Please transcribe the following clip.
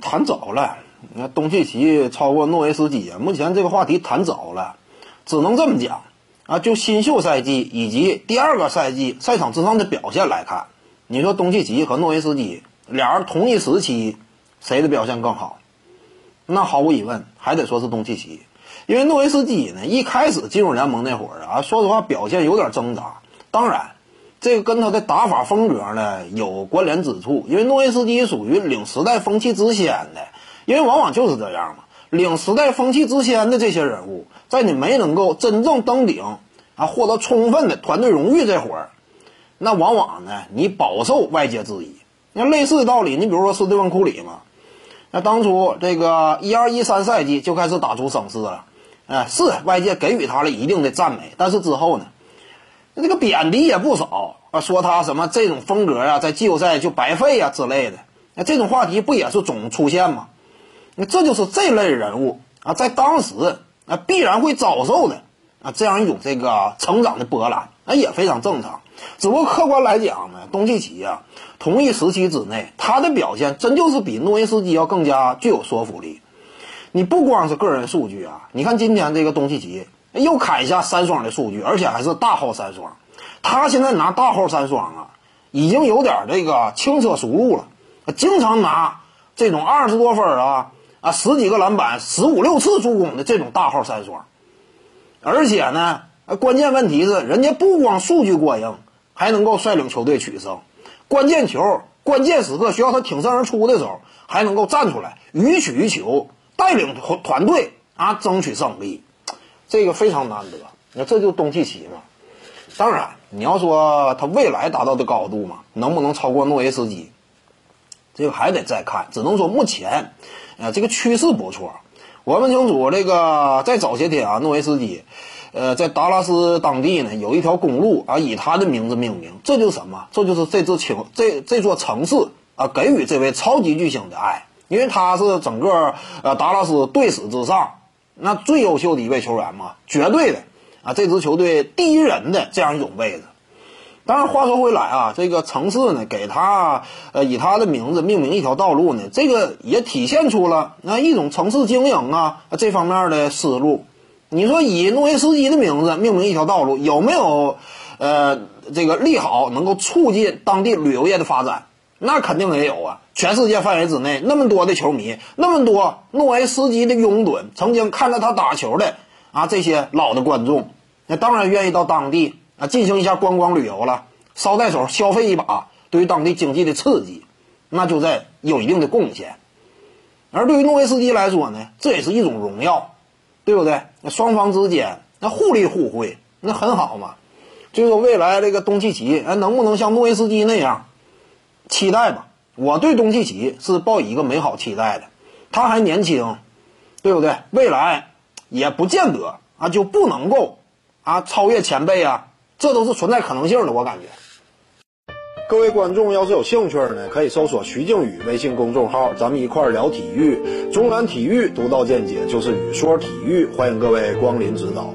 谈早了。你看东契奇超过诺维斯基啊，目前这个话题谈早了，只能这么讲啊。就新秀赛季以及第二个赛季赛场之上的表现来看，你说东契奇和诺维斯基俩人同一时期，谁的表现更好？那毫无疑问还得说是东契奇，因为诺维斯基呢一开始进入联盟那会儿啊，说实话表现有点挣扎。当然，这个跟他的打法风格呢有关联之处，因为诺维斯基属于领时代风气之先的。因为往往就是这样嘛，领时代风气之先的这些人物，在你没能够真正登顶啊，获得充分的团队荣誉这会儿，那往往呢，你饱受外界质疑。那类似的道理，你比如说斯蒂芬库里嘛，那当初这个一二一三赛季就开始打出声势了，哎，是外界给予他了一定的赞美，但是之后呢，这个贬低也不少啊，说他什么这种风格啊，在季后赛就白费啊之类的，那这种话题不也是总出现吗？那这就是这类人物啊，在当时啊必然会遭受的啊这样一种这个成长的波澜，那也非常正常。只不过客观来讲呢，东契奇啊，同一时期之内，他的表现真就是比诺维斯基要更加具有说服力。你不光是个人数据啊，你看今天这个东契奇又砍下三双的数据，而且还是大号三双。他现在拿大号三双啊，已经有点这个轻车熟路了，经常拿这种二十多分啊。啊，十几个篮板，十五六次助攻的这种大号三双，而且呢，关键问题是人家不光数据过硬，还能够率领球队取胜。关键球、关键时刻需要他挺身而出的时候，还能够站出来予取予求，带领团团队啊争取胜利，这个非常难得。那这就东契奇嘛。当然，你要说他未来达到的高度嘛，能不能超过诺维斯基？这个还得再看，只能说目前，呃，这个趋势不错。我们清楚，这个在早些天啊，诺维斯基，呃，在达拉斯当地呢，有一条公路啊，以他的名字命名。这就是什么？这就是这座情，这这座城市啊，给予这位超级巨星的爱，因为他是整个呃达拉斯队史之上那最优秀的一位球员嘛，绝对的啊，这支球队第一人的这样一种位置。当然，话说回来啊，这个城市呢，给他呃以他的名字命名一条道路呢，这个也体现出了那一种城市经营啊这方面的思路。你说以诺维斯基的名字命名一条道路，有没有呃这个利好能够促进当地旅游业的发展？那肯定也有啊！全世界范围之内那么多的球迷，那么多诺维斯基的拥趸，曾经看着他打球的啊这些老的观众，那当然愿意到当地。啊，进行一下观光旅游了，捎带手消费一把，对于当地经济的刺激，那就在有一定的贡献。而对于诺维斯基来说呢，这也是一种荣耀，对不对？那双方之间那互利互惠，那很好嘛。就说未来这个东契奇，哎，能不能像诺维斯基那样？期待吧。我对东契奇是抱以一个美好期待的。他还年轻，对不对？未来也不见得啊就不能够啊超越前辈啊。这都是存在可能性的，我感觉。各位观众要是有兴趣呢，可以搜索徐静宇微信公众号，咱们一块儿聊体育。中南体育独到见解就是语说体育，欢迎各位光临指导。